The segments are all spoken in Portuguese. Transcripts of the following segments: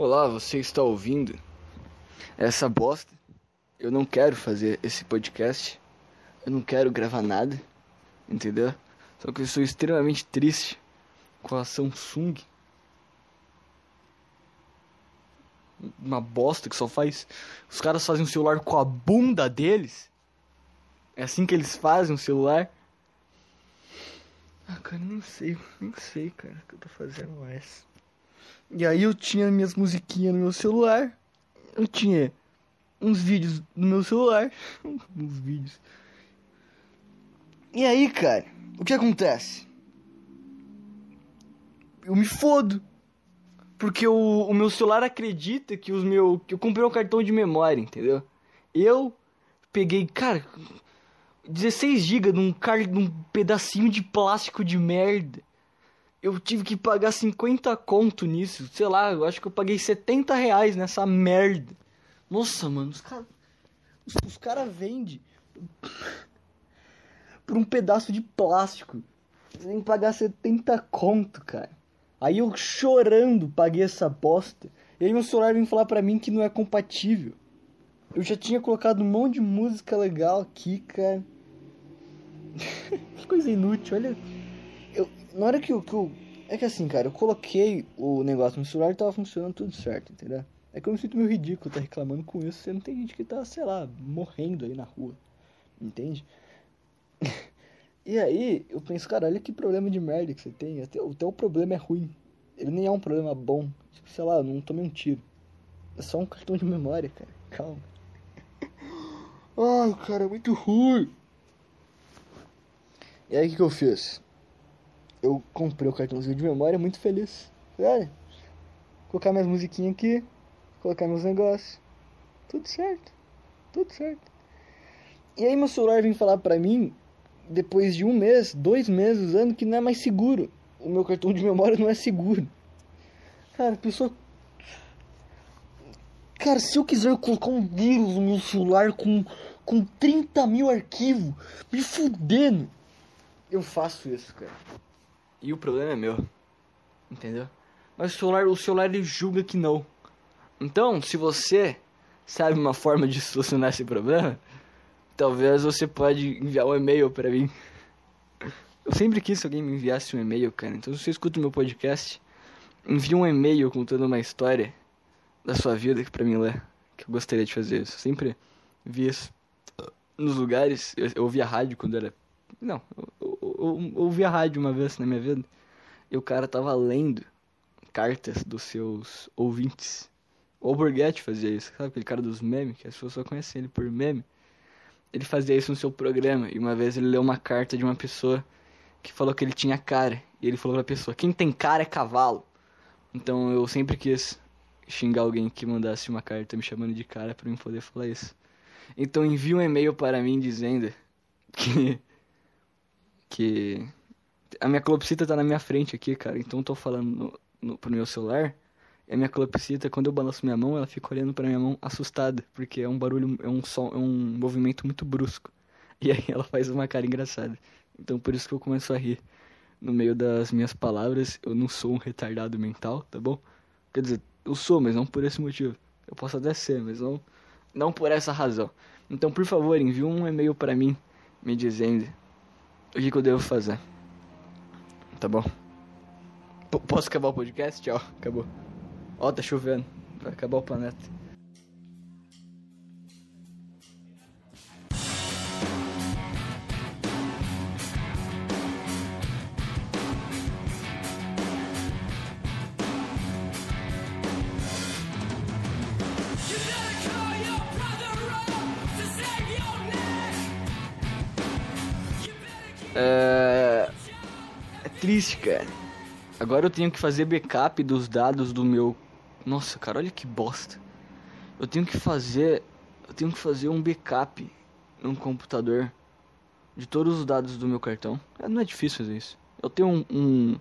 Olá, você está ouvindo essa bosta? Eu não quero fazer esse podcast. Eu não quero gravar nada. Entendeu? Só que eu sou extremamente triste com a Samsung. Uma bosta que só faz. Os caras fazem um celular com a bunda deles. É assim que eles fazem um celular. Ah, cara, não sei, não sei, cara, o que eu tô fazendo mais. E aí eu tinha minhas musiquinhas no meu celular. Eu tinha uns vídeos no meu celular. uns vídeos. E aí, cara, o que acontece? Eu me fodo. Porque o, o meu celular acredita que os meu. que eu comprei um cartão de memória, entendeu? Eu peguei, cara, 16 GB num, num pedacinho de plástico de merda eu tive que pagar 50 conto nisso. Sei lá, eu acho que eu paguei 70 reais nessa merda. Nossa, mano, os caras. Os, os caras vendem por um pedaço de plástico. Você tem que pagar 70 conto, cara. Aí eu chorando paguei essa bosta. E aí meu celular vem falar pra mim que não é compatível. Eu já tinha colocado um monte de música legal aqui, cara. que coisa inútil, olha na hora que eu, que eu. É que assim, cara, eu coloquei o negócio no celular e tava funcionando tudo certo, entendeu? É que eu me sinto meio ridículo tá reclamando com isso, você não tem gente que tá, sei lá, morrendo aí na rua. Entende? e aí, eu penso, cara, olha que problema de merda que você tem. Até, até o problema é ruim. Ele nem é um problema bom. Tipo, sei lá, eu não tomei um tiro. É só um cartão de memória, cara. Calma. Ai, cara, é muito ruim. E aí, o que, que eu fiz? Eu comprei o cartãozinho de memória muito feliz. Olha, colocar minhas musiquinhas aqui, colocar meus negócios. Tudo certo. Tudo certo. E aí meu celular vem falar pra mim, depois de um mês, dois meses usando, que não é mais seguro. O meu cartão de memória não é seguro. Cara, a pessoa. Cara, se eu quiser colocar um vírus no meu celular com, com 30 mil arquivos, me fudendo, eu faço isso, cara. E o problema é meu. Entendeu? Mas o celular, o celular ele julga que não. Então, se você sabe uma forma de solucionar esse problema, talvez você pode enviar um e-mail para mim. Eu sempre quis que alguém me enviasse um e-mail, cara. Então, se você escuta o meu podcast, envie um e-mail contando uma história da sua vida para mim ler. Que eu gostaria de fazer isso. Eu sempre vi isso nos lugares. Eu, eu ouvia rádio quando era. Não, eu, eu, ouvi a rádio uma vez na minha vida e o cara tava lendo cartas dos seus ouvintes. O Alborguete fazia isso, sabe? Aquele cara dos memes, que as pessoas só conhecem ele por meme. Ele fazia isso no seu programa e uma vez ele leu uma carta de uma pessoa que falou que ele tinha cara. E ele falou pra pessoa: Quem tem cara é cavalo. Então eu sempre quis xingar alguém que mandasse uma carta me chamando de cara para eu poder falar isso. Então envie um e-mail para mim dizendo que que a minha calopsita tá na minha frente aqui, cara. Então eu tô falando no, no, pro meu celular. E a minha calopsita, quando eu balanço minha mão, ela fica olhando pra minha mão assustada. Porque é um barulho, é um som, é um movimento muito brusco. E aí ela faz uma cara engraçada. Então por isso que eu começo a rir. No meio das minhas palavras, eu não sou um retardado mental, tá bom? Quer dizer, eu sou, mas não por esse motivo. Eu posso até ser, mas não, não por essa razão. Então, por favor, envie um e-mail para mim me dizendo o que, eu devo fazer? Tá bom. P posso acabar o podcast? Tchau, acabou. Ó, tá chovendo. Vai acabar o planeta. Triste, cara. Agora eu tenho que fazer backup dos dados do meu. Nossa, cara, olha que bosta. Eu tenho que fazer. Eu tenho que fazer um backup no computador de todos os dados do meu cartão. É, não é difícil fazer isso. Eu tenho um, um,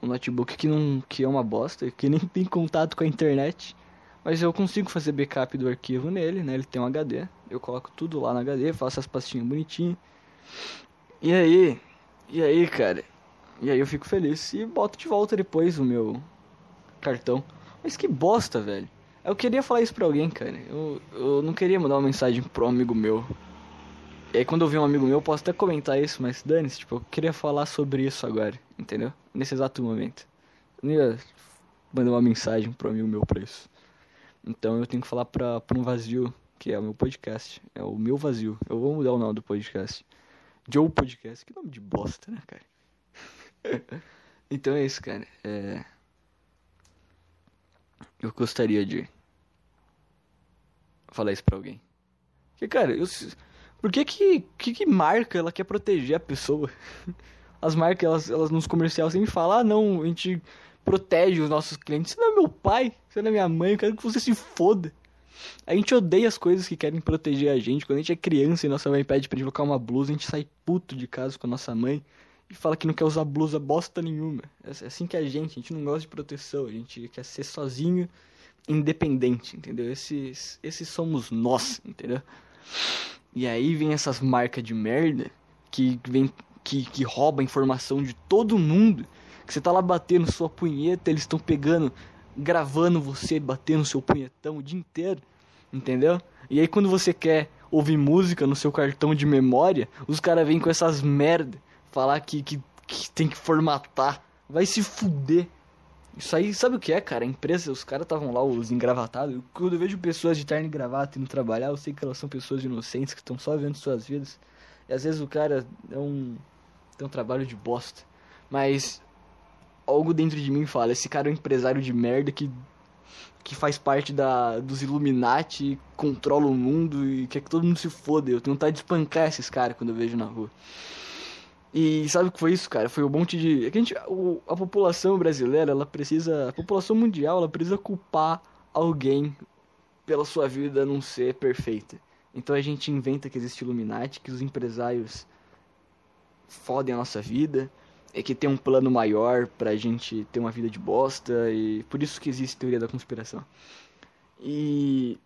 um notebook que, não, que é uma bosta, que nem tem contato com a internet. Mas eu consigo fazer backup do arquivo nele, né? Ele tem um HD. Eu coloco tudo lá no HD, faço as pastinhas bonitinhas. E aí, e aí, cara? E aí eu fico feliz e boto de volta depois o meu cartão. Mas que bosta, velho. Eu queria falar isso pra alguém, cara. Eu, eu não queria mandar uma mensagem pro amigo meu. E aí quando eu vi um amigo meu, eu posso até comentar isso, mas dane-se, tipo, eu queria falar sobre isso agora, entendeu? Nesse exato momento. Eu não ia mandar uma mensagem pro amigo meu pra isso. Então eu tenho que falar pra, pra um vazio, que é o meu podcast. É o meu vazio. Eu vou mudar o nome do podcast. Joe Podcast. Que nome de bosta, né, cara? então é isso, cara. É... Eu gostaria de falar isso pra alguém. Porque, cara, eu... por que que, que que marca ela quer proteger a pessoa? As marcas, elas, elas nos comerciais sempre falam, ah, não, a gente protege os nossos clientes. Você não é meu pai, você não é minha mãe, eu quero que você se foda. A gente odeia as coisas que querem proteger a gente. Quando a gente é criança e nossa mãe pede pra gente colocar uma blusa, a gente sai puto de casa com a nossa mãe e fala que não quer usar blusa bosta nenhuma. É, é assim que é a gente, a gente não gosta de proteção, a gente quer ser sozinho independente, entendeu? Esses, esses somos nós, entendeu? E aí vem essas marcas de merda que vem que, que rouba informação de todo mundo. Que você tá lá batendo sua punheta, eles estão pegando, gravando você batendo seu punhetão o dia inteiro, entendeu? E aí quando você quer ouvir música no seu cartão de memória, os caras vêm com essas merda, falar que, que, que tem que formatar. Vai se fuder. Isso aí, sabe o que é, cara? A empresa, os caras estavam lá, os engravatados. Quando eu vejo pessoas de terno e gravata indo trabalhar, eu sei que elas são pessoas inocentes que estão só vendo suas vidas. E às vezes o cara é um. tem um trabalho de bosta. Mas. Algo dentro de mim fala: esse cara é um empresário de merda que. que faz parte da, dos Illuminati, controla o mundo e quer que todo mundo se foda. Eu tenho vontade de espancar esses caras quando eu vejo na rua. E sabe o que foi isso, cara? Foi um monte de. É a, gente, o, a população brasileira, ela precisa. A população mundial, ela precisa culpar alguém pela sua vida não ser perfeita. Então a gente inventa que existe Illuminati, que os empresários fodem a nossa vida, é que tem um plano maior pra gente ter uma vida de bosta, e por isso que existe teoria da conspiração. E.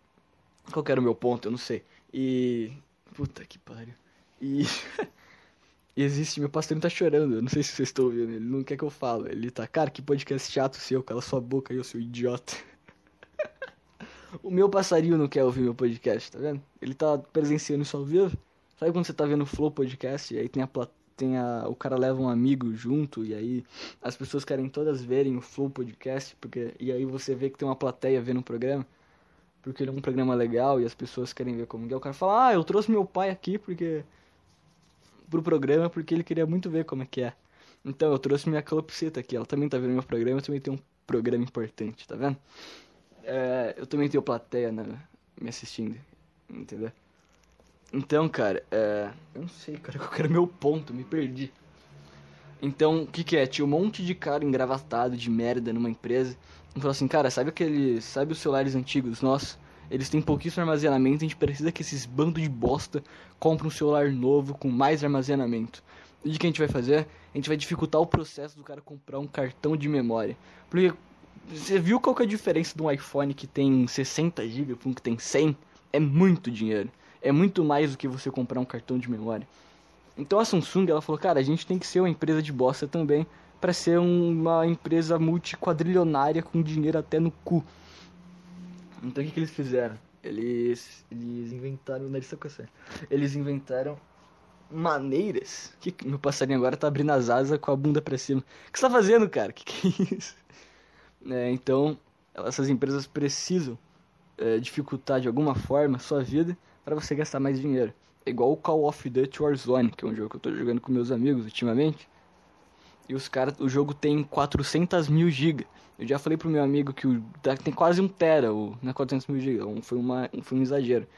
Qual era o meu ponto? Eu não sei. E. Puta que pariu. E. Existe, meu pastor tá chorando, eu não sei se vocês estão ouvindo, ele não quer que eu fale. Ele tá, cara, que podcast chato seu, cala sua boca aí, eu seu idiota. o meu passarinho não quer ouvir meu podcast, tá vendo? Ele tá presenciando isso ao vivo. Sabe quando você tá vendo o Flow Podcast e aí tem a tem a, o cara leva um amigo junto e aí as pessoas querem todas verem o Flow Podcast, porque e aí você vê que tem uma plateia vendo o programa, porque ele é um programa legal e as pessoas querem ver como é. O cara fala: "Ah, eu trouxe meu pai aqui porque pro programa porque ele queria muito ver como é que é. Então eu trouxe minha calopsita aqui, ela também tá vendo meu programa, eu também tenho um programa importante, tá vendo? É, eu também tenho plateia né, me assistindo, entendeu? Então, cara, é, eu não sei, cara, qual era meu ponto, me perdi. Então, o que que é? Tinha um monte de cara engravatado de merda numa empresa. E falou assim, cara, sabe aqueles, sabe os celulares antigos nossos? Eles têm pouquíssimo armazenamento, a gente precisa que esses bandos de bosta comprem um celular novo com mais armazenamento. E o que a gente vai fazer? A gente vai dificultar o processo do cara comprar um cartão de memória. Porque você viu qual que é a diferença de um iPhone que tem 60 GB para um que tem 100? É muito dinheiro. É muito mais do que você comprar um cartão de memória. Então a Samsung ela falou, cara, a gente tem que ser uma empresa de bosta também para ser uma empresa multiquadrilionária com dinheiro até no cu. Então o que, que eles fizeram? Eles, eles inventaram. O nariz tá Eles inventaram maneiras. Que meu passarinho agora tá abrindo as asas com a bunda pra cima. O que você tá fazendo, cara? Que que é isso? É, então, essas empresas precisam é, dificultar de alguma forma a sua vida para você gastar mais dinheiro. É igual o Call of Duty Warzone, que é um jogo que eu tô jogando com meus amigos ultimamente. E os caras, o jogo tem 400 mil GB. Eu já falei pro meu amigo que o, tá, tem quase um tera, o, não é 400 mil GB, um, foi, uma, foi um exagero.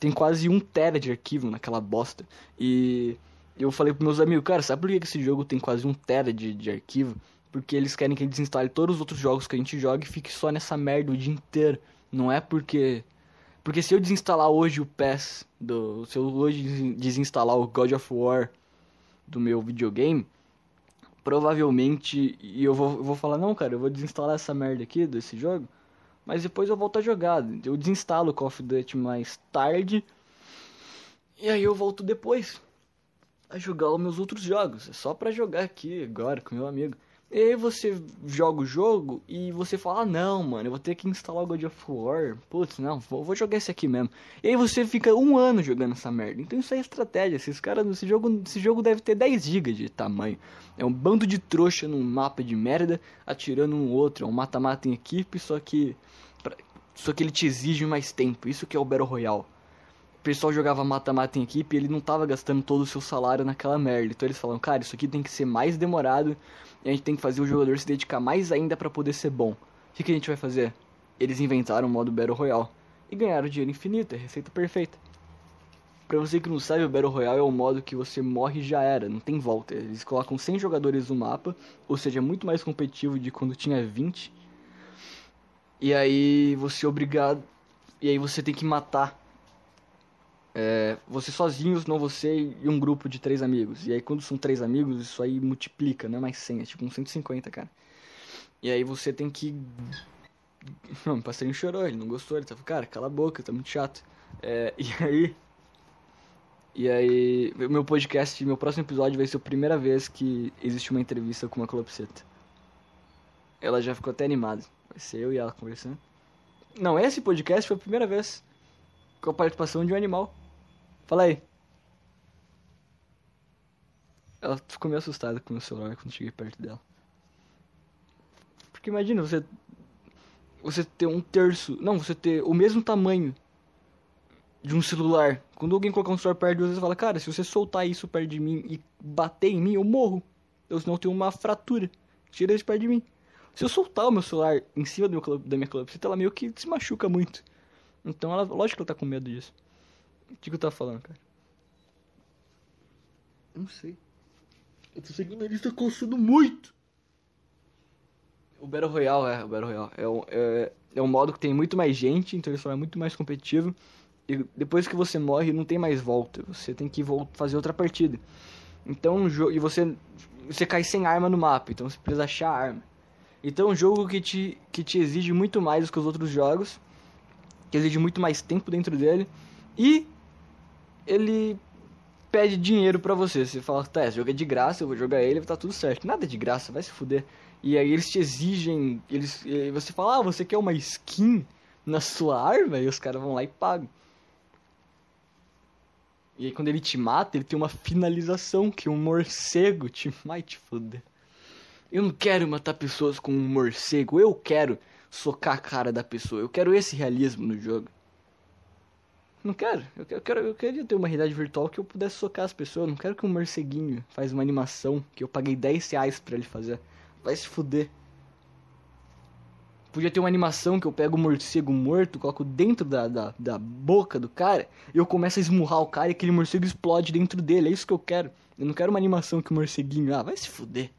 Tem quase um tera de arquivo naquela bosta. E eu falei pros meus amigos, cara, sabe por que esse jogo tem quase um tera de, de arquivo? Porque eles querem que a gente desinstale todos os outros jogos que a gente joga e fique só nessa merda o dia inteiro. Não é porque. Porque se eu desinstalar hoje o PES, do, se eu hoje desinstalar o God of War do meu videogame, provavelmente e eu vou, eu vou falar, não, cara, eu vou desinstalar essa merda aqui desse jogo, mas depois eu volto a jogar. Eu desinstalo o Call of Duty mais tarde e aí eu volto depois a jogar os meus outros jogos. É só pra jogar aqui agora com meu amigo. E aí você joga o jogo e você fala, ah, não, mano, eu vou ter que instalar o God of War. Putz, não, vou, vou, jogar esse aqui mesmo. E aí você fica um ano jogando essa merda. Então isso é estratégia. Esses caras, esse jogo, esse jogo deve ter 10 GB de tamanho. É um bando de trouxa num mapa de merda, atirando um outro. É um mata-mata em equipe, só que. Só que ele te exige mais tempo. Isso que é o Battle Royale o pessoal jogava mata-mata em equipe e ele não tava gastando todo o seu salário naquela merda. Então eles falam, cara, isso aqui tem que ser mais demorado e a gente tem que fazer o jogador se dedicar mais ainda para poder ser bom. O que, que a gente vai fazer? Eles inventaram o modo Battle Royale e ganharam dinheiro infinito, é receita perfeita. Pra você que não sabe, o Battle Royale é o modo que você morre e já era, não tem volta. Eles colocam 100 jogadores no mapa, ou seja, é muito mais competitivo de quando tinha 20. E aí você é obrigado. E aí você tem que matar é, você sozinho, não você e um grupo de três amigos. E aí quando são três amigos, isso aí multiplica, não é mais 100, é tipo uns 150, cara. E aí você tem que... Não, o passarinho chorou, ele não gostou, ele tava, cara, cala a boca, tá muito chato. É, e aí... E aí, meu podcast, meu próximo episódio vai ser a primeira vez que existe uma entrevista com uma calopsita. Ela já ficou até animada. Vai ser eu e ela conversando. Não, esse podcast foi a primeira vez com a participação de um animal. Fala aí. Ela ficou meio assustada com o celular quando cheguei perto dela. Porque imagina você. Você ter um terço. Não, você ter o mesmo tamanho de um celular. Quando alguém colocar um celular perto de você, você fala, cara, se você soltar isso perto de mim e bater em mim, eu morro. Eu senão eu tenho uma fratura. Tira isso perto de mim. Se eu soltar o meu celular em cima do meu, da minha calopsita, ela meio que se machuca muito. Então ela, lógico que ela tá com medo disso. O que, que eu tava falando, cara? Não sei. Eu tô seguindo a lista coçando muito. O Battle Royale, é, o Battle Royale. É, um, é, é um modo que tem muito mais gente, então ele só é muito mais competitivo. E depois que você morre, não tem mais volta. Você tem que fazer outra partida. Então, e você, você cai sem arma no mapa, então você precisa achar arma. Então, é um jogo que te, que te exige muito mais do que os outros jogos, que exige muito mais tempo dentro dele. E ele pede dinheiro pra você. Você fala, tá, esse jogo é de graça, eu vou jogar ele, tá tudo certo. Nada de graça, vai se fuder. E aí eles te exigem, eles, você fala, ah, você quer uma skin na sua arma? E os caras vão lá e pagam. E aí quando ele te mata, ele tem uma finalização que um morcego te vai te fuder. Eu não quero matar pessoas com um morcego, eu quero socar a cara da pessoa. Eu quero esse realismo no jogo. Não quero. Eu, quero. eu, quero, eu queria ter uma realidade virtual que eu pudesse socar as pessoas. Eu não quero que um morceguinho faz uma animação que eu paguei 10 reais pra ele fazer. Vai se fuder. Podia ter uma animação que eu pego o um morcego morto, coloco dentro da, da, da boca do cara, e eu começo a esmurrar o cara e aquele morcego explode dentro dele. É isso que eu quero. Eu não quero uma animação que o morceguinho. Ah, vai se fuder.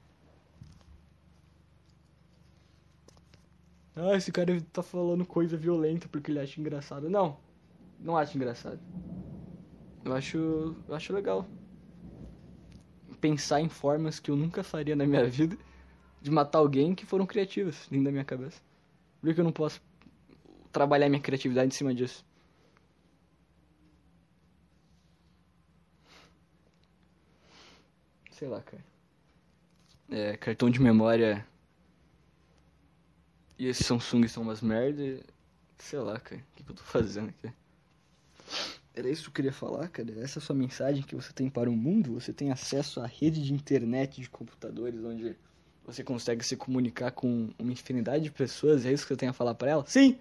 Ah, esse cara tá falando coisa violenta porque ele acha engraçado. Não, não acho engraçado. Eu acho, eu acho legal pensar em formas que eu nunca faria na minha vida de matar alguém que foram criativas dentro da minha cabeça. Por que eu não posso trabalhar minha criatividade em cima disso? Sei lá, cara. É, cartão de memória e esse Samsung são umas merda. Sei lá, cara. O que, que eu tô fazendo aqui? Era isso que eu queria falar, cara. Essa é a sua mensagem que você tem para o mundo. Você tem acesso à rede de internet de computadores onde você consegue se comunicar com uma infinidade de pessoas. É isso que você tem a falar para elas? Sim!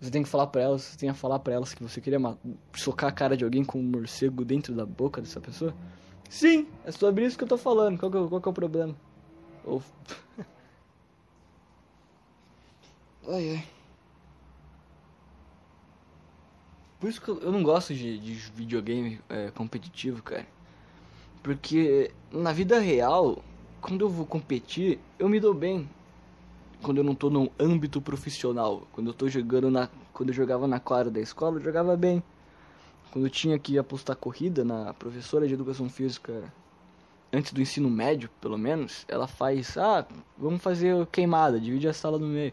Você tem que falar para elas, você tem a falar para elas que você queria socar a cara de alguém com um morcego dentro da boca dessa pessoa? Sim! É sobre isso que eu tô falando. Qual que, é, qual que é o problema? Ou... ai, ai. Por isso que eu não gosto de, de videogame é, competitivo, cara. Porque na vida real, quando eu vou competir, eu me dou bem. Quando eu não tô num âmbito profissional. Quando eu tô jogando na. Quando eu jogava na quadra da escola, eu jogava bem. Quando eu tinha que apostar corrida na professora de educação física, antes do ensino médio, pelo menos, ela faz. Ah, vamos fazer queimada, divide a sala no meio.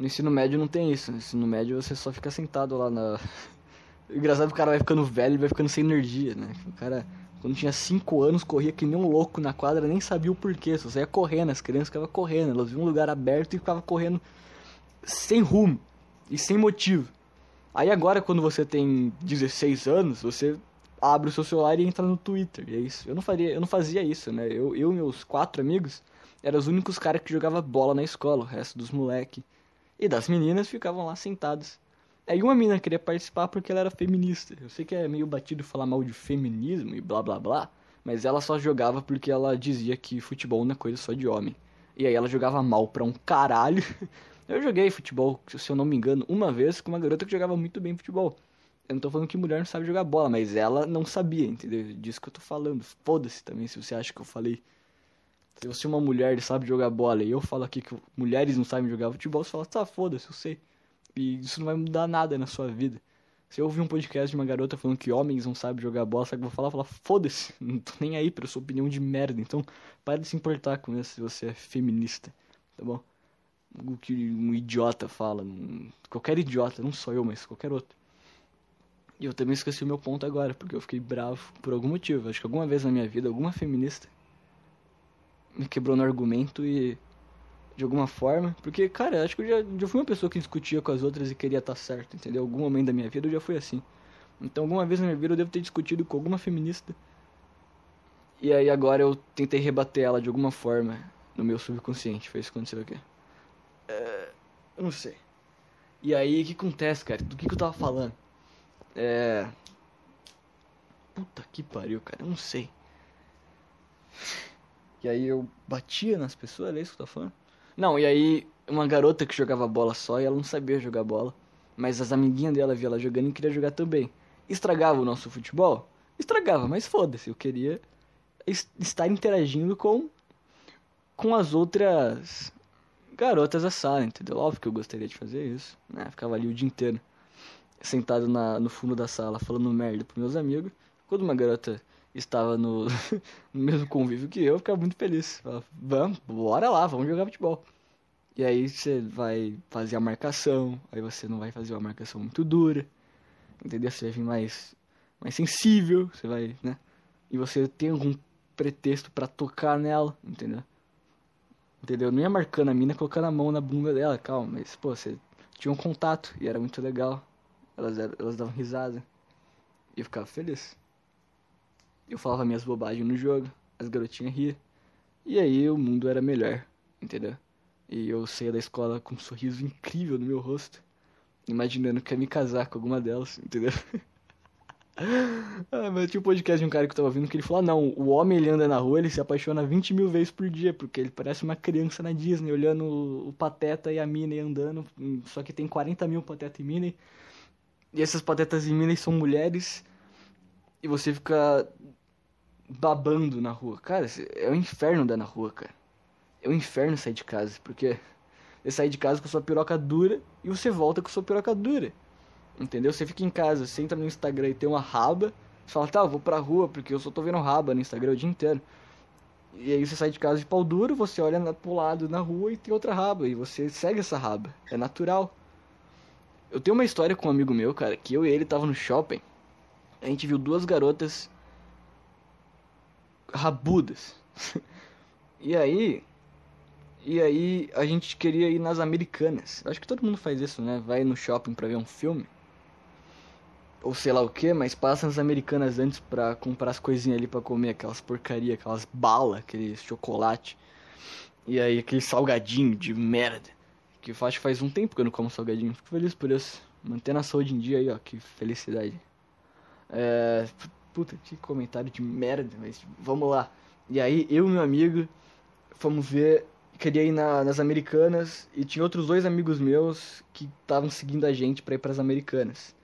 No ensino médio não tem isso. No ensino médio você só fica sentado lá na. Engraçado que o cara vai ficando velho e vai ficando sem energia, né? O cara Quando tinha 5 anos, corria que nem um louco na quadra, nem sabia o porquê, só saía correndo, as crianças ficavam correndo, elas viam um lugar aberto e ficavam correndo sem rumo e sem motivo. Aí agora, quando você tem 16 anos, você abre o seu celular e entra no Twitter, e é isso. Eu não, faria, eu não fazia isso, né? Eu, eu e meus quatro amigos eram os únicos caras que jogavam bola na escola, o resto dos moleque e das meninas ficavam lá sentados. Aí uma menina queria participar porque ela era feminista. Eu sei que é meio batido falar mal de feminismo e blá blá blá, mas ela só jogava porque ela dizia que futebol não é coisa só de homem. E aí ela jogava mal pra um caralho. Eu joguei futebol, se eu não me engano, uma vez com uma garota que jogava muito bem futebol. Eu não tô falando que mulher não sabe jogar bola, mas ela não sabia, entendeu? Disso que eu tô falando. Foda-se também se você acha que eu falei. Se você é uma mulher sabe jogar bola e eu falo aqui que mulheres não sabem jogar futebol, você fala, tá, foda-se, eu sei. E isso não vai mudar nada na sua vida. Se eu ouvir um podcast de uma garota falando que homens não sabem jogar bola, sabe o que eu vou falar? Falar, foda-se, não tô nem aí pra sua opinião de merda. Então, para de se importar com isso se você é feminista, tá bom? O que um idiota fala. Qualquer idiota, não só eu, mas qualquer outro. E eu também esqueci o meu ponto agora, porque eu fiquei bravo por algum motivo. Acho que alguma vez na minha vida, alguma feminista me quebrou no argumento e. De alguma forma. Porque, cara, acho que eu já, já fui uma pessoa que discutia com as outras e queria estar certo, entendeu? Algum momento da minha vida eu já fui assim. Então, alguma vez na minha vida eu devo ter discutido com alguma feminista. E aí agora eu tentei rebater ela de alguma forma no meu subconsciente. Foi isso que aconteceu aqui. É, eu não sei. E aí, o que acontece, cara? Do que, que eu tava falando? É. Puta que pariu, cara. Eu não sei. E aí eu batia nas pessoas, é isso que eu tô falando? Não, e aí uma garota que jogava bola só e ela não sabia jogar bola. Mas as amiguinhas dela via ela jogando e queria jogar também. Estragava o nosso futebol? Estragava, mas foda-se, eu queria estar interagindo com com as outras garotas da sala, entendeu? Óbvio que eu gostaria de fazer isso, né? Ficava ali o dia inteiro sentado na, no fundo da sala falando merda pros meus amigos. Quando uma garota estava no, no mesmo convívio que eu, eu ficava muito feliz. Falava, vamos, bora lá, vamos jogar futebol. E aí você vai fazer a marcação, aí você não vai fazer uma marcação muito dura, entendeu? Você vai vir mais, mais sensível, você vai, né? E você tem algum pretexto para tocar nela, entendeu? Entendeu? Não ia marcando a mina, colocando a mão na bunda dela, calma, mas, pô, você tinha um contato e era muito legal. Elas, elas davam risada. E eu ficava feliz. Eu falava minhas bobagens no jogo, as garotinhas riam. E aí o mundo era melhor, entendeu? E eu saía da escola com um sorriso incrível no meu rosto, imaginando que ia me casar com alguma delas, entendeu? ah, mas tinha um podcast de um cara que eu tava vindo que ele falou: ah, não, o homem ele anda na rua, ele se apaixona 20 mil vezes por dia, porque ele parece uma criança na Disney, olhando o Pateta e a Minnie andando, só que tem 40 mil Pateta e Minnie. E essas patetas e Minnie são mulheres. E você fica babando na rua. Cara, é o um inferno andar na rua, cara. É um inferno sair de casa, porque você sai de casa com sua piroca dura e você volta com sua piroca dura. Entendeu? Você fica em casa, você entra no Instagram e tem uma raba, você fala, tá, eu vou pra rua porque eu só tô vendo raba no Instagram o dia inteiro. E aí você sai de casa de pau duro, você olha pro lado na rua e tem outra raba, e você segue essa raba. É natural. Eu tenho uma história com um amigo meu, cara, que eu e ele tava no shopping. A gente viu duas garotas rabudas. e aí, e aí a gente queria ir nas americanas. Acho que todo mundo faz isso, né? Vai no shopping pra ver um filme. Ou sei lá o que, mas passa nas americanas antes pra comprar as coisinhas ali pra comer, aquelas porcaria, aquelas balas, aquele chocolate. E aí aquele salgadinho de merda. Que que faz um tempo que eu não como salgadinho. Fico feliz por isso. Mantendo a saúde em dia aí, ó. Que felicidade. É. Puta, que comentário de merda, mas vamos lá. E aí, eu e meu amigo fomos ver. Queria ir na, nas Americanas e tinha outros dois amigos meus que estavam seguindo a gente para ir para as Americanas.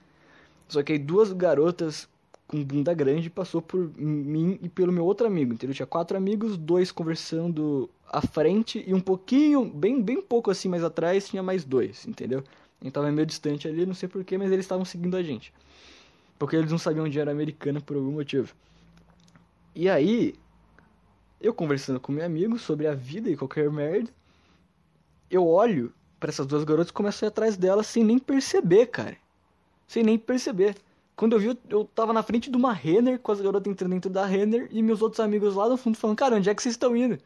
Só que aí duas garotas com bunda grande passou por mim e pelo meu outro amigo, entendeu? Tinha quatro amigos, dois conversando à frente e um pouquinho, bem, bem pouco assim mais atrás, tinha mais dois, entendeu? Então tava meio distante ali, não sei porquê, mas eles estavam seguindo a gente. Porque eles não sabiam onde era americana por algum motivo. E aí, eu conversando com meu amigo sobre a vida e qualquer merda, eu olho para essas duas garotas e começo a ir atrás delas sem nem perceber, cara. Sem nem perceber. Quando eu vi, eu, tava na frente de uma Renner, com as garotas entrando dentro da Renner, e meus outros amigos lá no fundo falando, cara, onde é que vocês estão indo?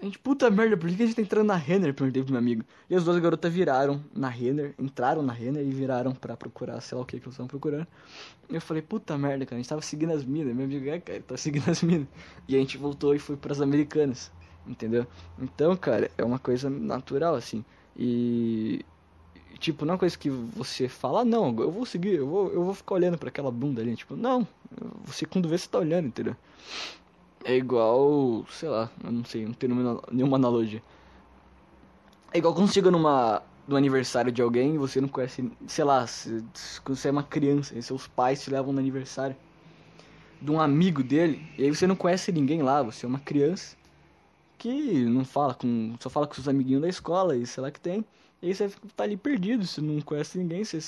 A gente, puta merda, por que a gente tá entrando na Renner? Perguntei pro meu amigo. E as duas garotas viraram na Renner, entraram na Renner e viraram pra procurar, sei lá o que que eles estavam procurando. E eu falei, puta merda, cara, a gente tava seguindo as minas. Meu amigo, é, cara, tá seguindo as minas. E a gente voltou e foi pras americanas, entendeu? Então, cara, é uma coisa natural, assim. E. Tipo, não é uma coisa que você fala, ah, não, eu vou seguir, eu vou, eu vou ficar olhando para aquela bunda ali. Tipo, não, você quando vê, você tá olhando, entendeu? É igual, sei lá, eu não sei, não tenho nenhuma analogia. É igual quando chega numa no aniversário de alguém e você não conhece, sei lá, se, quando você é uma criança e seus pais te levam no aniversário de um amigo dele, e aí você não conhece ninguém lá, você é uma criança que não fala com, só fala com seus amiguinhos da escola e sei lá que tem, e aí você tá ali perdido, você não conhece ninguém, você,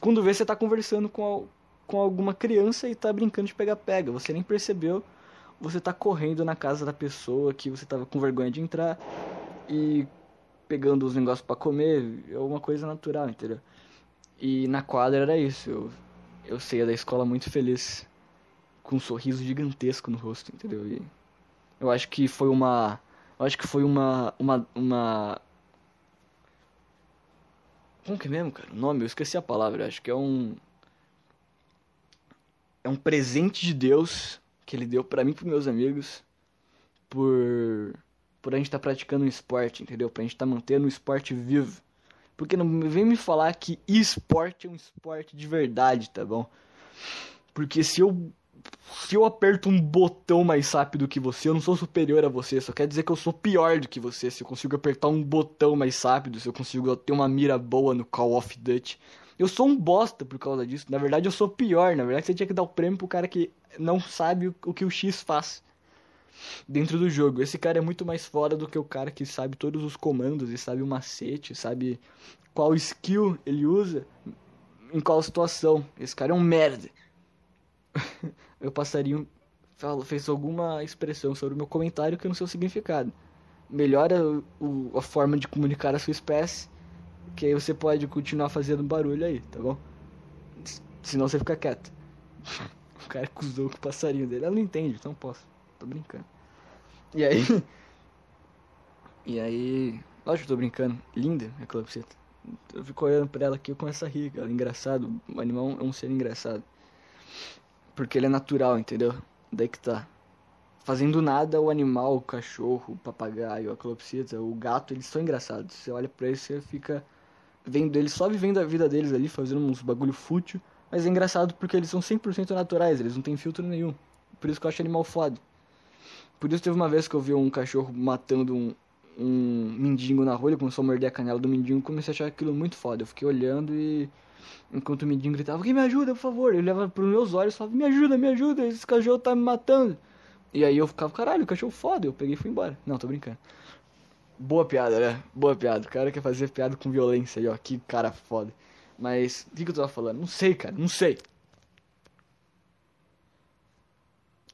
quando vê você tá conversando com, a, com alguma criança e tá brincando de pega-pega, você nem percebeu você tá correndo na casa da pessoa que você tava com vergonha de entrar e pegando os negócios para comer, é uma coisa natural, entendeu? E na quadra era isso, eu, eu saía da escola muito feliz, com um sorriso gigantesco no rosto, entendeu? E eu acho que foi uma, eu acho que foi uma, uma, uma como que é mesmo, cara? O nome, eu esqueci a palavra, acho que é um é um presente de Deus que ele deu para mim e pros meus amigos por por a gente estar tá praticando um esporte, entendeu? Pra gente estar tá mantendo o esporte vivo. Porque não vem me falar que esporte é um esporte de verdade, tá bom? Porque se eu se eu aperto um botão mais rápido que você, eu não sou superior a você, só quer dizer que eu sou pior do que você. Se eu consigo apertar um botão mais rápido, se eu consigo ter uma mira boa no Call of Duty. Eu sou um bosta por causa disso. Na verdade, eu sou pior. Na verdade, você tinha que dar o prêmio pro cara que não sabe o que o X faz dentro do jogo. Esse cara é muito mais fora do que o cara que sabe todos os comandos e sabe o macete, sabe qual skill ele usa em qual situação. Esse cara é um merda. eu passaria um, fez alguma expressão sobre o meu comentário que eu não sei o significado. Melhora o, a forma de comunicar a sua espécie, que aí você pode continuar fazendo barulho aí, tá bom? Senão você fica quieto. O cara acusou com o passarinho dele. Ela não entende, então posso. Tô brincando. E aí. E aí. Lógico que eu tô brincando. Linda a calopsita. Eu fico olhando pra ela aqui eu começo a rir. Ela é engraçado. O animal é um ser engraçado. Porque ele é natural, entendeu? Daí que tá. Fazendo nada, o animal, o cachorro, o papagaio, a calopsita, o gato, eles são engraçados. Você olha pra eles você fica vendo eles só vivendo a vida deles ali, fazendo uns bagulho fútil. Mas é engraçado porque eles são 100% naturais, eles não têm filtro nenhum. Por isso que eu acho animal foda. Por isso teve uma vez que eu vi um cachorro matando um, um mendigo na rua, ele começou a morder a canela do mendigo e comecei a achar aquilo muito foda. Eu fiquei olhando e enquanto o mendigo gritava, alguém me ajuda, por favor. Ele olhava pros meus olhos e falava, me ajuda, me ajuda, esse cachorro tá me matando. E aí eu ficava, caralho, o cachorro foda. Eu peguei e fui embora. Não, tô brincando. Boa piada, né? Boa piada. O cara quer fazer piada com violência aí, ó. Que cara foda. Mas, o que, que eu tava falando? Não sei, cara, não sei.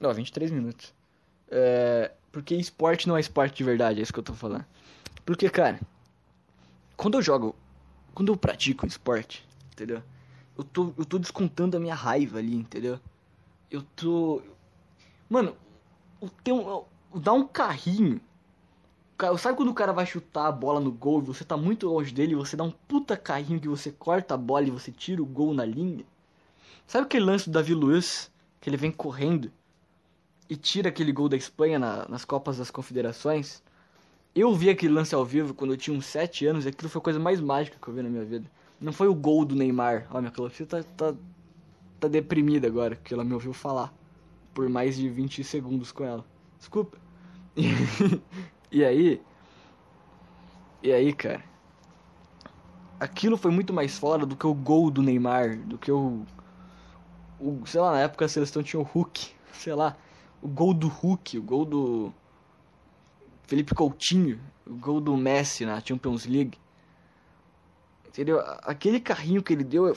Ó, 23 minutos. É, porque esporte não é esporte de verdade, é isso que eu tô falando. Porque, cara, quando eu jogo, quando eu pratico esporte, entendeu? Eu tô, eu tô descontando a minha raiva ali, entendeu? Eu tô. Mano, eu tenho. Dá um carrinho Sabe quando o cara vai chutar a bola no gol e você tá muito longe dele e você dá um puta carrinho que você corta a bola e você tira o gol na linha? Sabe aquele lance do Davi Luiz? Que ele vem correndo e tira aquele gol da Espanha na, nas Copas das Confederações? Eu vi aquele lance ao vivo quando eu tinha uns 7 anos e aquilo foi a coisa mais mágica que eu vi na minha vida. Não foi o gol do Neymar. Ó, minha calopsita tá, tá, tá deprimida agora, porque ela me ouviu falar por mais de 20 segundos com ela. Desculpa. E aí. E aí, cara. Aquilo foi muito mais fora do que o gol do Neymar, do que o. o sei lá, na época a seleção tinha o Hulk, sei lá. O gol do Hulk, o gol do. Felipe Coutinho, o gol do Messi na Champions League. Entendeu? Aquele carrinho que ele deu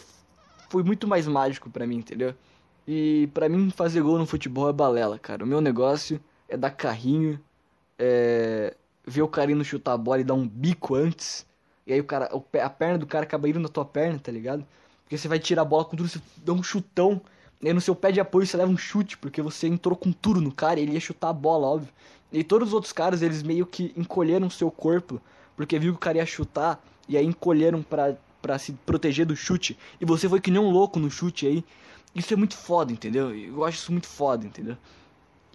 foi muito mais mágico para mim, entendeu? E para mim fazer gol no futebol é balela, cara. O meu negócio é dar carrinho é, ver o cara indo chutar a bola e dar um bico antes. E aí o cara, a perna do cara acaba indo na tua perna, tá ligado? Porque você vai tirar a bola com tudo, você dá um chutão, E aí no seu pé de apoio você leva um chute, porque você entrou com tudo no cara e ele ia chutar a bola, óbvio. E todos os outros caras, eles meio que encolheram seu corpo, porque viu que o cara ia chutar, e aí encolheram pra se proteger do chute. E você foi que nem um louco no chute aí. Isso é muito foda, entendeu? Eu acho isso muito foda, entendeu?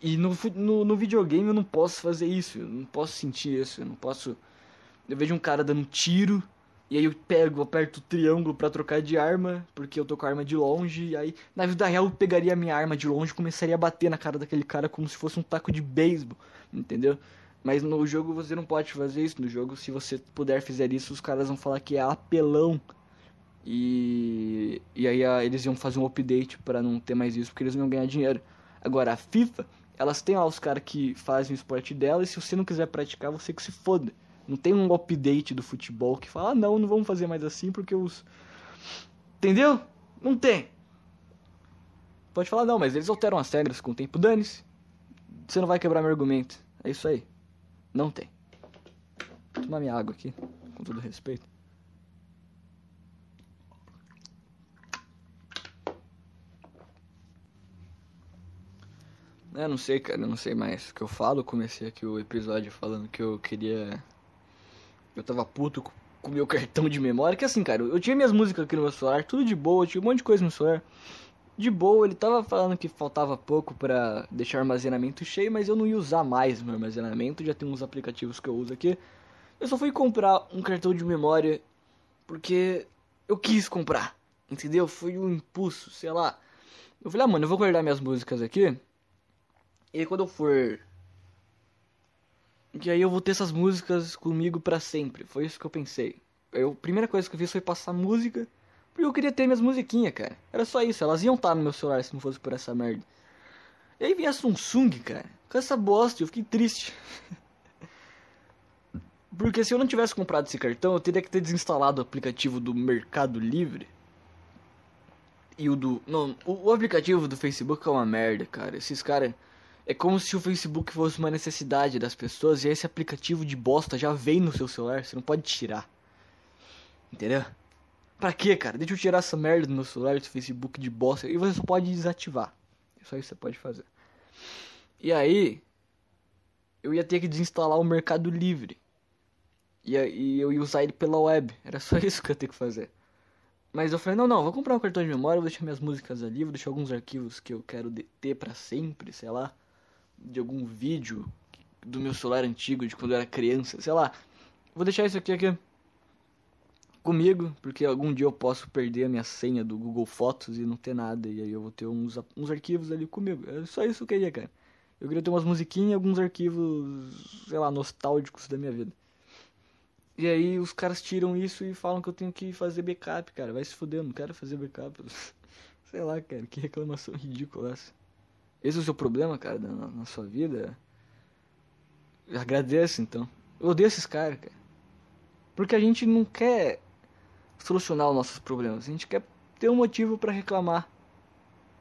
E no, no, no videogame eu não posso fazer isso, eu não posso sentir isso, eu não posso. Eu vejo um cara dando tiro e aí eu pego, aperto o triângulo para trocar de arma, porque eu tô com a arma de longe, e aí na vida real eu pegaria a minha arma de longe e começaria a bater na cara daquele cara como se fosse um taco de beisebol, entendeu? Mas no jogo você não pode fazer isso, no jogo se você puder fazer isso, os caras vão falar que é apelão. E e aí a, eles iam fazer um update para não ter mais isso, porque eles iam ganhar dinheiro. Agora a FIFA, elas têm lá os caras que fazem o esporte dela, e se você não quiser praticar, você que se foda. Não tem um update do futebol que fala, ah, não, não vamos fazer mais assim porque os. Entendeu? Não tem. Pode falar, não, mas eles alteram as regras com o tempo. Dane-se. Você não vai quebrar meu argumento. É isso aí. Não tem. Vou tomar minha água aqui, com todo respeito. Eu não sei, cara, eu não sei mais o que eu falo. Eu comecei aqui o episódio falando que eu queria eu tava puto com o meu cartão de memória. Que assim, cara, eu tinha minhas músicas aqui no meu celular, tudo de boa, tinha um monte de coisa no celular. De boa, ele tava falando que faltava pouco para deixar o armazenamento cheio, mas eu não ia usar mais meu armazenamento, já tem uns aplicativos que eu uso aqui. Eu só fui comprar um cartão de memória porque eu quis comprar, entendeu? Foi um impulso, sei lá. Eu falei, ah, mano, eu vou guardar minhas músicas aqui. E aí quando eu for que aí eu vou ter essas músicas comigo para sempre. Foi isso que eu pensei. A primeira coisa que eu fiz foi passar música, porque eu queria ter minhas musiquinhas, cara. Era só isso, elas iam estar no meu celular se não fosse por essa merda. E aí vinha a Samsung, cara, com essa bosta, eu fiquei triste. porque se eu não tivesse comprado esse cartão, eu teria que ter desinstalado o aplicativo do Mercado Livre. E o do. Não, o, o aplicativo do Facebook é uma merda, cara. Esses caras é como se o Facebook fosse uma necessidade das pessoas e esse aplicativo de bosta já vem no seu celular, você não pode tirar. Entendeu? Pra quê, cara? Deixa eu tirar essa merda do meu celular, esse Facebook de bosta, e você só pode desativar. É só isso que você pode fazer. E aí, eu ia ter que desinstalar o Mercado Livre. E, eu ia usar ele pela web. Era só isso que eu ia ter que fazer. Mas eu falei, não, não, vou comprar um cartão de memória, vou deixar minhas músicas ali, vou deixar alguns arquivos que eu quero ter para sempre, sei lá de algum vídeo do meu celular antigo de quando eu era criança, sei lá. Vou deixar isso aqui, aqui comigo, porque algum dia eu posso perder a minha senha do Google Fotos e não ter nada, e aí eu vou ter uns, uns arquivos ali comigo. É só isso que eu queria, cara. Eu queria ter umas musiquinhas e alguns arquivos, sei lá, nostálgicos da minha vida. E aí os caras tiram isso e falam que eu tenho que fazer backup, cara. Vai se fuder, eu não quero fazer backup. sei lá, cara, que reclamação ridícula essa. Esse é o seu problema, cara, na, na sua vida? Agradeço, então. Eu odeio esses caras, cara. Porque a gente não quer solucionar os nossos problemas. A gente quer ter um motivo para reclamar.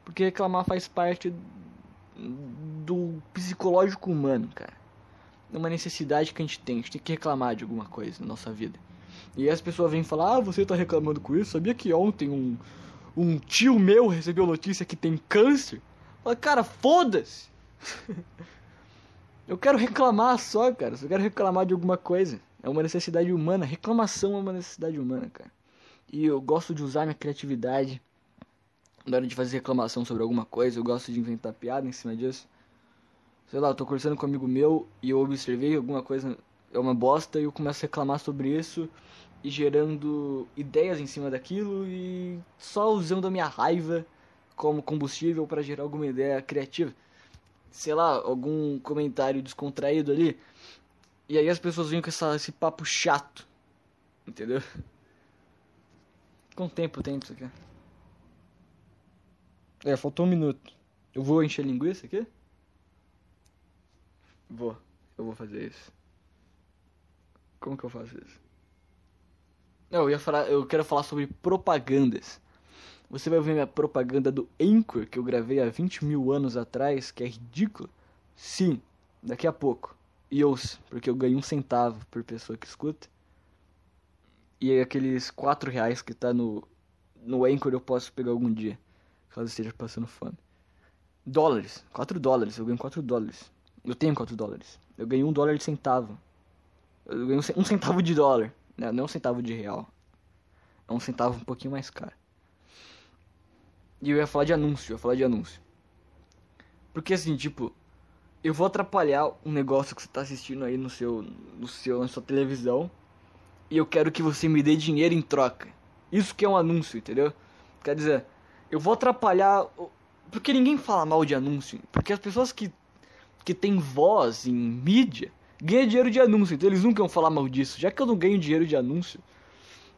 Porque reclamar faz parte do psicológico humano, cara. É uma necessidade que a gente tem. A gente tem que reclamar de alguma coisa na nossa vida. E as pessoas vêm falar: Ah, você tá reclamando com isso? Sabia que ontem um, um tio meu recebeu notícia que tem câncer? Fala, cara, foda-se. eu quero reclamar só, cara. Só quero reclamar de alguma coisa. É uma necessidade humana. Reclamação é uma necessidade humana, cara. E eu gosto de usar minha criatividade na hora de fazer reclamação sobre alguma coisa. Eu gosto de inventar piada em cima disso. Sei lá, eu tô conversando com um amigo meu e eu observei alguma coisa é uma bosta e eu começo a reclamar sobre isso e gerando ideias em cima daquilo e só usando a minha raiva como combustível para gerar alguma ideia criativa. Sei lá, algum comentário descontraído ali. E aí as pessoas vêm com essa, esse papo chato. Entendeu? Quanto tempo tem isso aqui? É, faltou um minuto. Eu vou encher linguiça aqui? Vou. Eu vou fazer isso. Como que eu faço isso? Não, eu ia falar, eu quero falar sobre propagandas. Você vai ver minha propaganda do Anchor que eu gravei há 20 mil anos atrás, que é ridículo? Sim, daqui a pouco. E ouça, porque eu ganho um centavo por pessoa que escuta. E aqueles 4 reais que tá no, no Anchor eu posso pegar algum dia. caso esteja passando fome. Dólares, 4 dólares, eu ganho 4 dólares. Eu tenho 4 dólares. Eu ganho 1 dólar de centavo. Eu ganho um centavo de dólar, né? não um centavo de real. É um centavo um pouquinho mais caro. E eu ia falar de anúncio, eu ia falar de anúncio. Porque assim, tipo, eu vou atrapalhar um negócio que você tá assistindo aí no seu, no seu, na sua televisão. E eu quero que você me dê dinheiro em troca. Isso que é um anúncio, entendeu? Quer dizer, eu vou atrapalhar. Porque ninguém fala mal de anúncio. Porque as pessoas que, que têm voz em mídia ganham dinheiro de anúncio. Então eles nunca vão falar mal disso. Já que eu não ganho dinheiro de anúncio,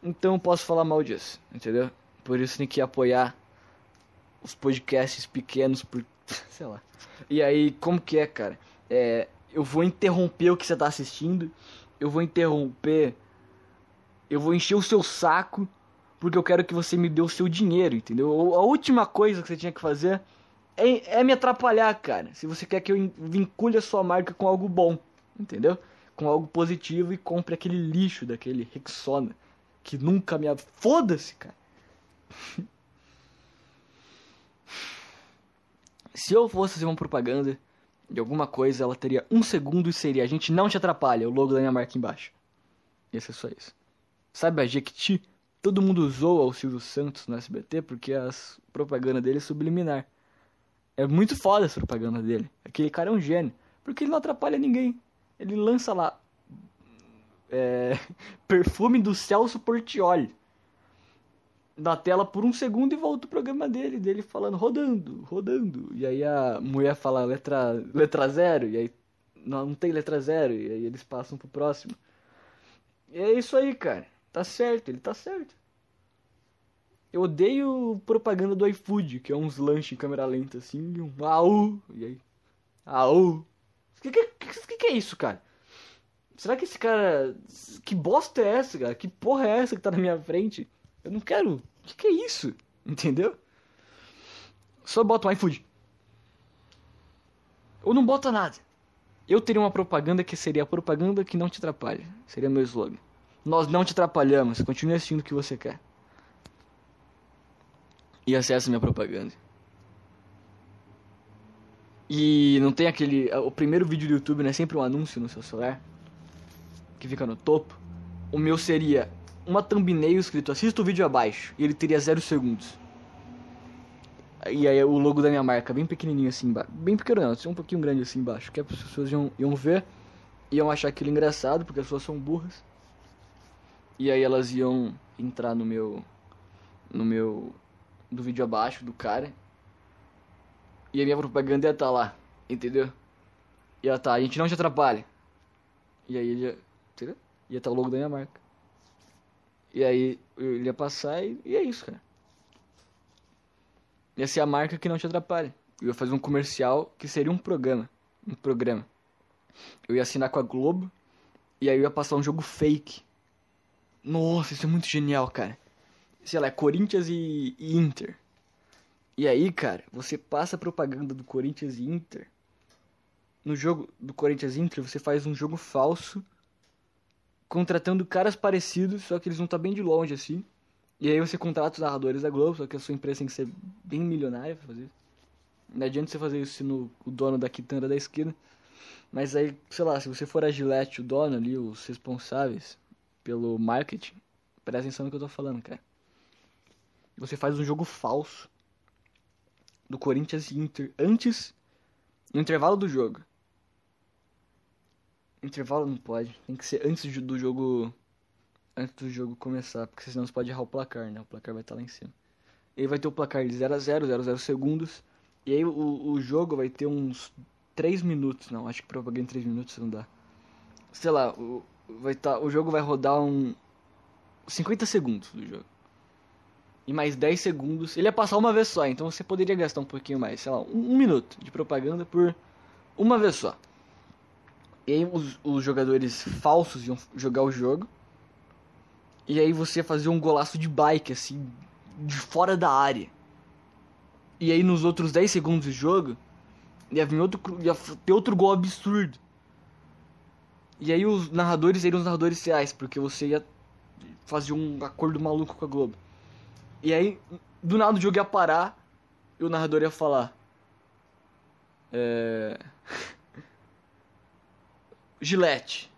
então eu posso falar mal disso, entendeu? Por isso tem que apoiar os podcasts pequenos por. sei lá. E aí, como que é, cara? É, eu vou interromper o que você tá assistindo. Eu vou interromper. Eu vou encher o seu saco. Porque eu quero que você me dê o seu dinheiro, entendeu? A última coisa que você tinha que fazer é, é me atrapalhar, cara. Se você quer que eu vincule a sua marca com algo bom, entendeu? Com algo positivo e compre aquele lixo daquele Rexona. Que nunca me. Foda-se, cara. Se eu fosse fazer uma propaganda de alguma coisa, ela teria um segundo e seria: A gente não te atrapalha, o logo da minha marca embaixo. Ia ser só isso. Sabe a Jequiti? Todo mundo usou o Silvio Santos no SBT porque as propagandas dele é subliminar. É muito foda essa propaganda dele. Aquele cara é um gênio. Porque ele não atrapalha ninguém. Ele lança lá. É, perfume do Celso Portioli na tela por um segundo e volta o programa dele, dele falando rodando, rodando. E aí a mulher fala letra, letra zero, e aí não, não tem letra zero, e aí eles passam pro próximo. E é isso aí, cara. Tá certo, ele tá certo. Eu odeio propaganda do iFood, que é uns lanches em câmera lenta assim, um au, e aí. Au. O que, que, que, que é isso, cara? Será que esse cara. Que bosta é essa, cara? Que porra é essa que tá na minha frente? Eu não quero. O que, que é isso? Entendeu? Só bota um iFood. Ou não bota nada. Eu teria uma propaganda que seria a propaganda que não te atrapalha. Seria meu slogan. Nós não te atrapalhamos. Continue assistindo o que você quer. E acessa minha propaganda. E não tem aquele. O primeiro vídeo do YouTube não é sempre um anúncio no seu celular? Que fica no topo. O meu seria uma thumbnail escrito assista o vídeo abaixo e ele teria 0 segundos. E aí o logo da minha marca, bem pequenininho assim embaixo. Bem pequeno não, um pouquinho grande assim embaixo. Que as pessoas iam, iam ver, iam achar aquilo engraçado, porque as pessoas são burras. E aí elas iam entrar no meu. No meu. Do vídeo abaixo do cara. E a minha propaganda ia estar tá lá, entendeu? Ia estar, tá, a gente não te atrapalha. E aí ia. Entendeu? Ia estar tá o logo da minha marca. E aí ele ia passar e, e é isso, cara. Ia ser a marca que não te atrapalha. Eu ia fazer um comercial que seria um programa. Um programa. Eu ia assinar com a Globo e aí eu ia passar um jogo fake. Nossa, isso é muito genial, cara. Sei lá, é Corinthians e, e Inter. E aí, cara, você passa a propaganda do Corinthians e Inter. No jogo do Corinthians e Inter, você faz um jogo falso contratando caras parecidos, só que eles vão estar tá bem de longe assim. E aí você contrata os narradores da Globo, só que a sua empresa tem que ser bem milionária pra fazer isso. Não adianta você fazer isso se no, o dono da quitanda da esquina. Mas aí, sei lá, se você for a Gillette, o dono ali, os responsáveis pelo marketing, presta atenção no que eu tô falando, cara. Você faz um jogo falso do Corinthians e Inter antes, no intervalo do jogo. Intervalo não pode. Tem que ser antes do jogo. Antes do jogo começar. Porque senão você pode errar o placar, né? O placar vai estar lá em cima. E aí vai ter o placar de 0 a 0 0 a 0 segundos. E aí o, o jogo vai ter uns 3 minutos. Não, acho que propaganda em 3 minutos não dá. Sei lá, o, vai tá, o jogo vai rodar um. 50 segundos do jogo. E mais 10 segundos. Ele ia passar uma vez só, então você poderia gastar um pouquinho mais. Sei lá, um, um minuto de propaganda por uma vez só. E aí os, os jogadores falsos iam jogar o jogo. E aí você ia fazer um golaço de bike, assim, de fora da área. E aí nos outros 10 segundos do jogo, ia, vir outro, ia ter outro gol absurdo. E aí os narradores seriam os narradores reais, porque você ia fazer um acordo maluco com a Globo. E aí, do nada o jogo ia parar, E o narrador ia falar. É. Gillette.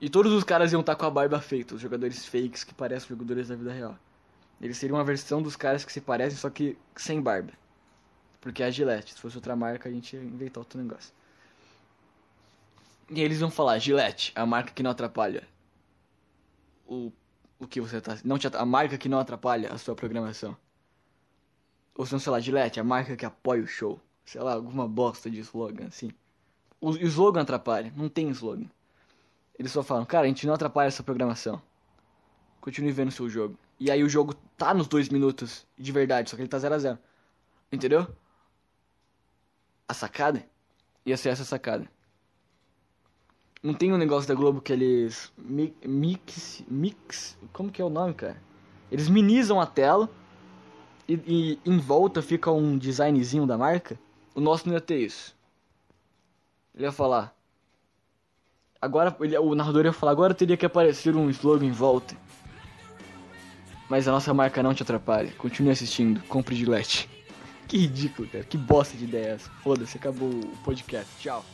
E todos os caras iam estar com a barba feita, os jogadores fakes que parecem jogadores da vida real. Eles seriam uma versão dos caras que se parecem, só que sem barba. Porque é a Gillette. Se fosse outra marca, a gente ia inventar outro negócio. E eles vão falar, Gillette, a marca que não atrapalha o, o que você tá. Não a marca que não atrapalha a sua programação. Ou se não, sei lá, Gillette, a marca que apoia o show. Sei lá, alguma bosta de slogan, assim. O, o slogan atrapalha, não tem slogan. Eles só falam, cara, a gente não atrapalha essa programação. Continue vendo o seu jogo. E aí o jogo tá nos dois minutos de verdade, só que ele tá 0 a 0 Entendeu? A sacada ia ser essa sacada. Não tem um negócio da Globo que eles mix, mix, como que é o nome, cara? Eles minimizam a tela e, e, em volta fica um designzinho da marca. O nosso não ia ter isso. Ele ia falar. Agora, ele, o narrador ia falar, agora teria que aparecer um slogan em volta. Mas a nossa marca não te atrapalha. Continue assistindo. Compre Gillette. Que ridículo, cara. Que bosta de ideia essa. Foda-se, acabou o podcast. Tchau.